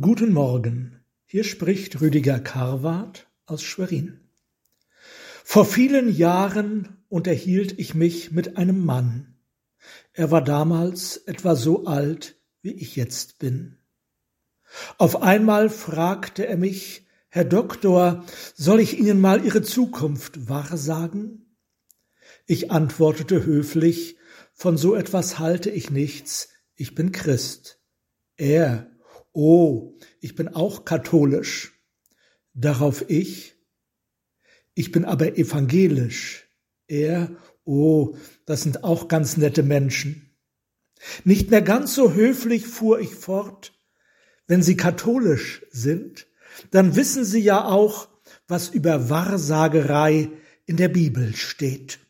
Guten Morgen, hier spricht Rüdiger Karwart aus Schwerin. Vor vielen Jahren unterhielt ich mich mit einem Mann. Er war damals etwa so alt, wie ich jetzt bin. Auf einmal fragte er mich, Herr Doktor, soll ich Ihnen mal Ihre Zukunft wahrsagen? Ich antwortete höflich, von so etwas halte ich nichts, ich bin Christ. Er, oh, ich bin auch katholisch. Darauf ich, ich bin aber evangelisch. Er, oh, das sind auch ganz nette Menschen. Nicht mehr ganz so höflich fuhr ich fort, wenn Sie katholisch sind, dann wissen Sie ja auch, was über Wahrsagerei in der Bibel steht.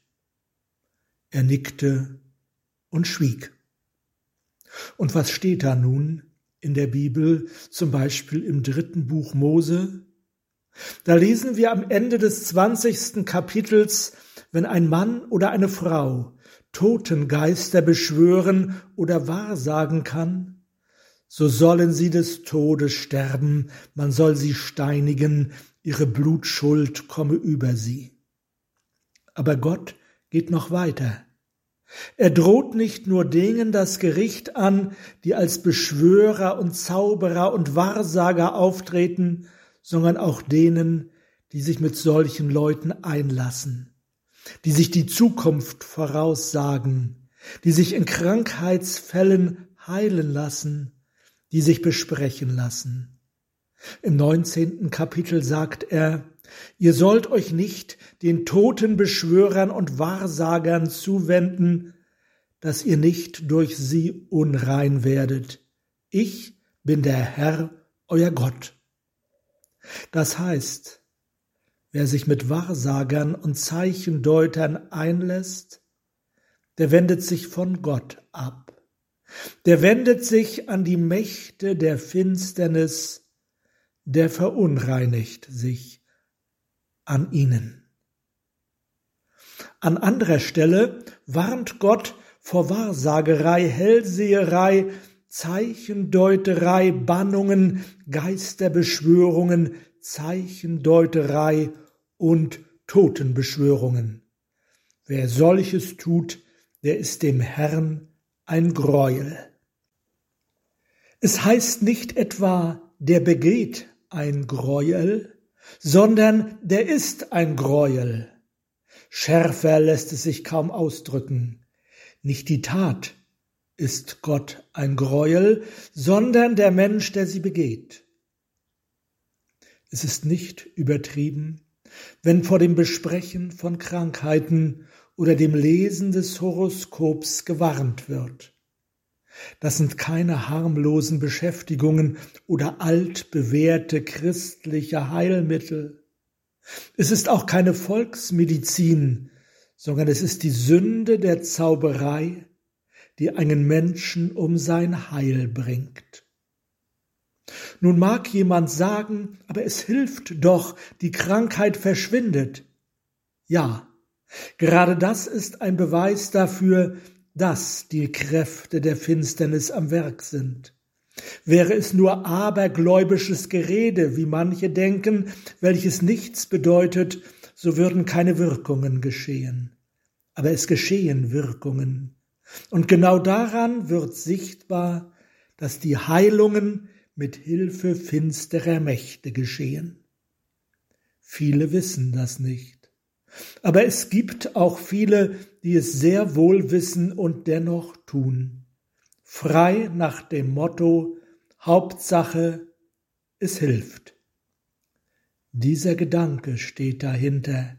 Er nickte und schwieg. Und was steht da nun in der Bibel, zum Beispiel im dritten Buch Mose? Da lesen wir am Ende des zwanzigsten Kapitels, wenn ein Mann oder eine Frau Totengeister beschwören oder wahrsagen kann, so sollen sie des Todes sterben, man soll sie steinigen, ihre Blutschuld komme über sie. Aber Gott geht noch weiter. Er droht nicht nur denen das Gericht an, die als Beschwörer und Zauberer und Wahrsager auftreten, sondern auch denen, die sich mit solchen Leuten einlassen, die sich die Zukunft voraussagen, die sich in Krankheitsfällen heilen lassen, die sich besprechen lassen. Im neunzehnten Kapitel sagt er, Ihr sollt euch nicht den toten Beschwörern und Wahrsagern zuwenden, dass ihr nicht durch sie unrein werdet. Ich bin der Herr, euer Gott. Das heißt, wer sich mit Wahrsagern und Zeichendeutern einlässt, der wendet sich von Gott ab. Der wendet sich an die Mächte der Finsternis, der verunreinigt sich an ihnen. An anderer Stelle warnt Gott vor Wahrsagerei, Hellseherei, Zeichendeuterei, Bannungen, Geisterbeschwörungen, Zeichendeuterei und Totenbeschwörungen. Wer solches tut, der ist dem Herrn ein Greuel. Es heißt nicht etwa, der begeht ein Greuel, sondern der ist ein Greuel. Schärfer lässt es sich kaum ausdrücken. Nicht die Tat ist Gott ein Greuel, sondern der Mensch, der sie begeht. Es ist nicht übertrieben, wenn vor dem Besprechen von Krankheiten oder dem Lesen des Horoskops gewarnt wird. Das sind keine harmlosen Beschäftigungen oder altbewährte christliche Heilmittel. Es ist auch keine Volksmedizin, sondern es ist die Sünde der Zauberei, die einen Menschen um sein Heil bringt. Nun mag jemand sagen, aber es hilft doch, die Krankheit verschwindet. Ja, gerade das ist ein Beweis dafür, dass die Kräfte der Finsternis am Werk sind. Wäre es nur abergläubisches Gerede, wie manche denken, welches nichts bedeutet, so würden keine Wirkungen geschehen. Aber es geschehen Wirkungen. Und genau daran wird sichtbar, dass die Heilungen mit Hilfe finsterer Mächte geschehen. Viele wissen das nicht. Aber es gibt auch viele, die es sehr wohl wissen und dennoch tun. Frei nach dem Motto Hauptsache, es hilft. Dieser Gedanke steht dahinter.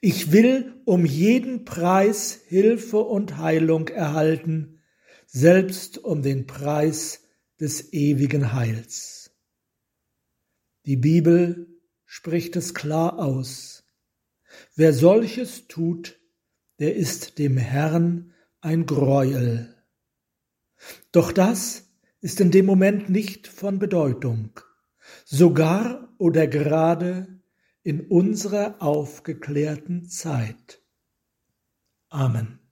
Ich will um jeden Preis Hilfe und Heilung erhalten, selbst um den Preis des ewigen Heils. Die Bibel spricht es klar aus. Wer solches tut, der ist dem Herrn ein Greuel. Doch das ist in dem Moment nicht von Bedeutung, sogar oder gerade in unserer aufgeklärten Zeit. Amen.